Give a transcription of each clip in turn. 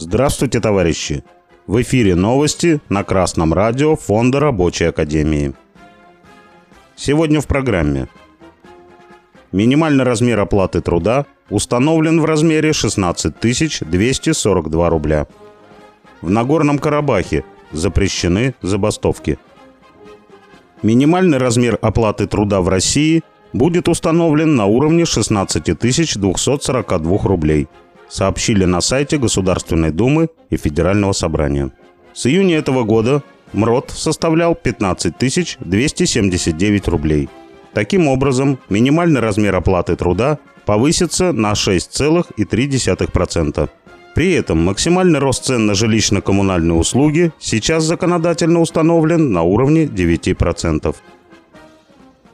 Здравствуйте, товарищи! В эфире новости на Красном радио Фонда Рабочей Академии. Сегодня в программе. Минимальный размер оплаты труда установлен в размере 16 242 рубля. В Нагорном Карабахе запрещены забастовки. Минимальный размер оплаты труда в России будет установлен на уровне 16 242 рублей, сообщили на сайте Государственной Думы и Федерального собрания. С июня этого года МРОТ составлял 15 279 рублей. Таким образом, минимальный размер оплаты труда повысится на 6,3%. При этом максимальный рост цен на жилищно-коммунальные услуги сейчас законодательно установлен на уровне 9%.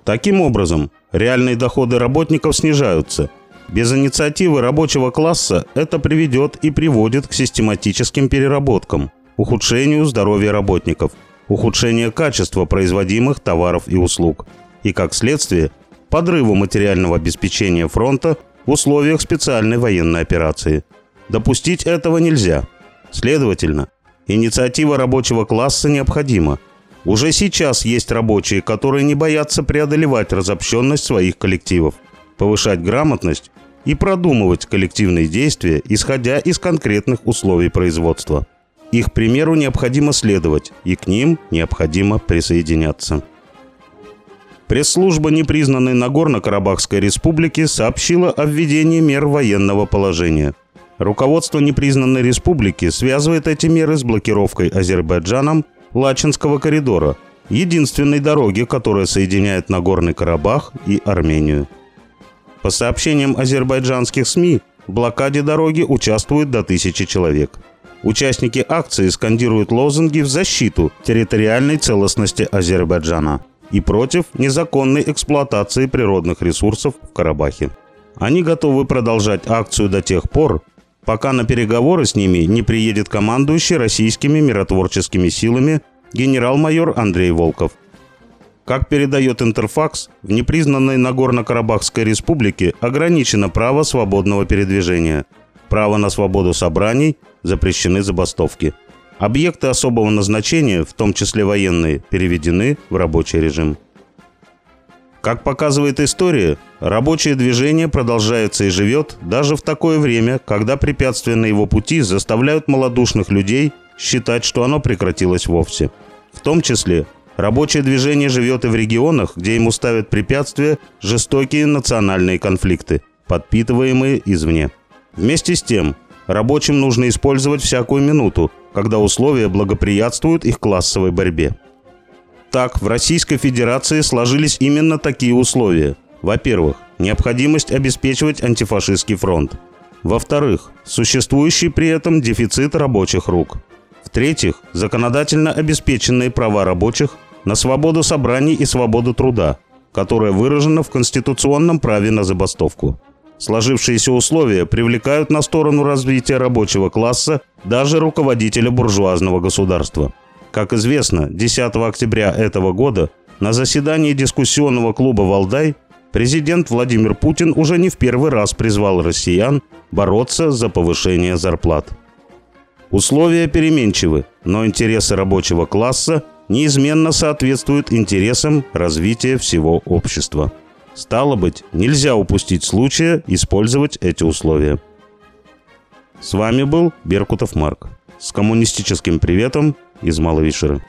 Таким образом, реальные доходы работников снижаются. Без инициативы рабочего класса это приведет и приводит к систематическим переработкам, ухудшению здоровья работников, ухудшению качества производимых товаров и услуг и, как следствие, подрыву материального обеспечения фронта в условиях специальной военной операции. Допустить этого нельзя. Следовательно, инициатива рабочего класса необходима – уже сейчас есть рабочие, которые не боятся преодолевать разобщенность своих коллективов, повышать грамотность и продумывать коллективные действия, исходя из конкретных условий производства. Их примеру необходимо следовать, и к ним необходимо присоединяться. Пресс-служба непризнанной Нагорно-Карабахской республики сообщила о введении мер военного положения. Руководство непризнанной республики связывает эти меры с блокировкой Азербайджаном Лачинского коридора, единственной дороги, которая соединяет Нагорный Карабах и Армению. По сообщениям азербайджанских СМИ, в блокаде дороги участвуют до тысячи человек. Участники акции скандируют лозунги в защиту территориальной целостности Азербайджана и против незаконной эксплуатации природных ресурсов в Карабахе. Они готовы продолжать акцию до тех пор, пока на переговоры с ними не приедет командующий российскими миротворческими силами генерал-майор Андрей Волков. Как передает Интерфакс, в непризнанной Нагорно-Карабахской республике ограничено право свободного передвижения. Право на свободу собраний, запрещены забастовки. Объекты особого назначения, в том числе военные, переведены в рабочий режим. Как показывает история, рабочее движение продолжается и живет даже в такое время, когда препятствия на его пути заставляют малодушных людей считать, что оно прекратилось вовсе. В том числе рабочее движение живет и в регионах, где ему ставят препятствия жестокие национальные конфликты, подпитываемые извне. Вместе с тем, рабочим нужно использовать всякую минуту, когда условия благоприятствуют их классовой борьбе. Так, в Российской Федерации сложились именно такие условия. Во-первых, необходимость обеспечивать антифашистский фронт. Во-вторых, существующий при этом дефицит рабочих рук. В-третьих, законодательно обеспеченные права рабочих на свободу собраний и свободу труда, которая выражена в конституционном праве на забастовку. Сложившиеся условия привлекают на сторону развития рабочего класса даже руководителя буржуазного государства – как известно, 10 октября этого года на заседании дискуссионного клуба «Валдай» президент Владимир Путин уже не в первый раз призвал россиян бороться за повышение зарплат. Условия переменчивы, но интересы рабочего класса неизменно соответствуют интересам развития всего общества. Стало быть, нельзя упустить случая использовать эти условия. С вами был Беркутов Марк. С коммунистическим приветом из Малой Вишеры.